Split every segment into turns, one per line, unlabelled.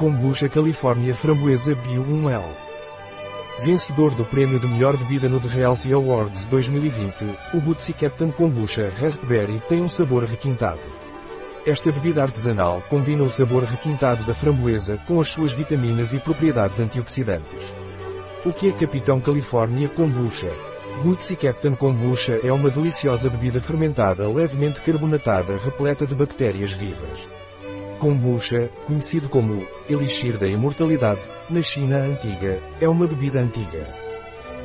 Kombucha California Framboesa Bio 1L. Vencedor do prêmio de melhor bebida no The Realty Awards 2020, o Bootsy Captain Kombucha Raspberry tem um sabor requintado. Esta bebida artesanal combina o sabor requintado da framboesa com as suas vitaminas e propriedades antioxidantes. O que é Capitão California Kombucha? Bootsy Captain Kombucha é uma deliciosa bebida fermentada levemente carbonatada repleta de bactérias vivas. Kombucha, conhecido como Elixir da Imortalidade, na China antiga, é uma bebida antiga.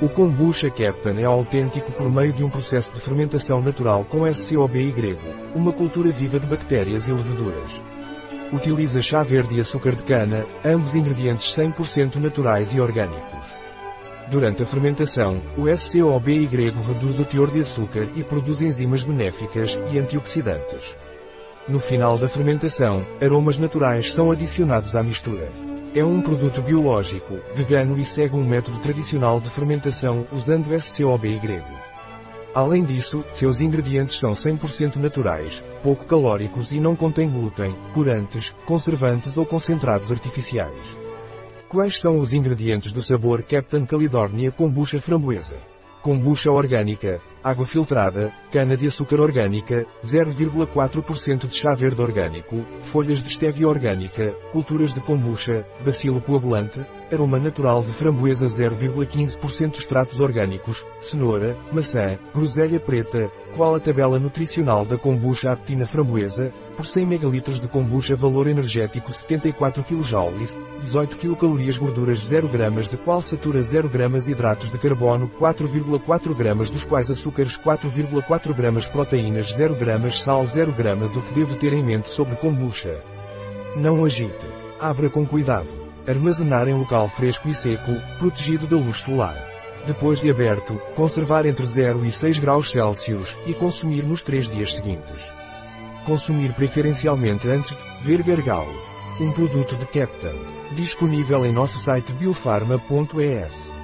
O Kombucha Captain é autêntico por meio de um processo de fermentação natural com SCOBY, uma cultura viva de bactérias e leveduras. Utiliza chá verde e açúcar de cana, ambos ingredientes 100% naturais e orgânicos. Durante a fermentação, o SCOBY reduz o teor de açúcar e produz enzimas benéficas e antioxidantes. No final da fermentação, aromas naturais são adicionados à mistura. É um produto biológico, vegano e segue um método tradicional de fermentação usando SCOBY. Além disso, seus ingredientes são 100% naturais, pouco calóricos e não contêm glúten, corantes, conservantes ou concentrados artificiais. Quais são os ingredientes do sabor Captain California Kombucha Framboesa? Kombucha orgânica, água filtrada, cana-de-açúcar orgânica, 0,4% de chá verde orgânico, folhas de stevia orgânica, culturas de kombucha, bacilo coagulante, aroma natural de framboesa 0,15% extratos orgânicos, cenoura, maçã, groselha preta, qual a tabela nutricional da kombucha aptina framboesa, por 100 ml de kombucha valor energético 74 kJ, 18 kcal gorduras 0 gramas de qual satura 0 gramas hidratos de carbono 4,4 gramas dos quais açúcares 4,4 gramas proteínas 0 gramas sal 0 gramas o que devo ter em mente sobre kombucha. Não agite. Abra com cuidado. Armazenar em local fresco e seco, protegido da luz solar. Depois de aberto, conservar entre 0 e 6 graus Celsius e consumir nos 3 dias seguintes. Consumir preferencialmente antes de ver Vergal. Um produto de Captain. Disponível em nosso site biofarma.es.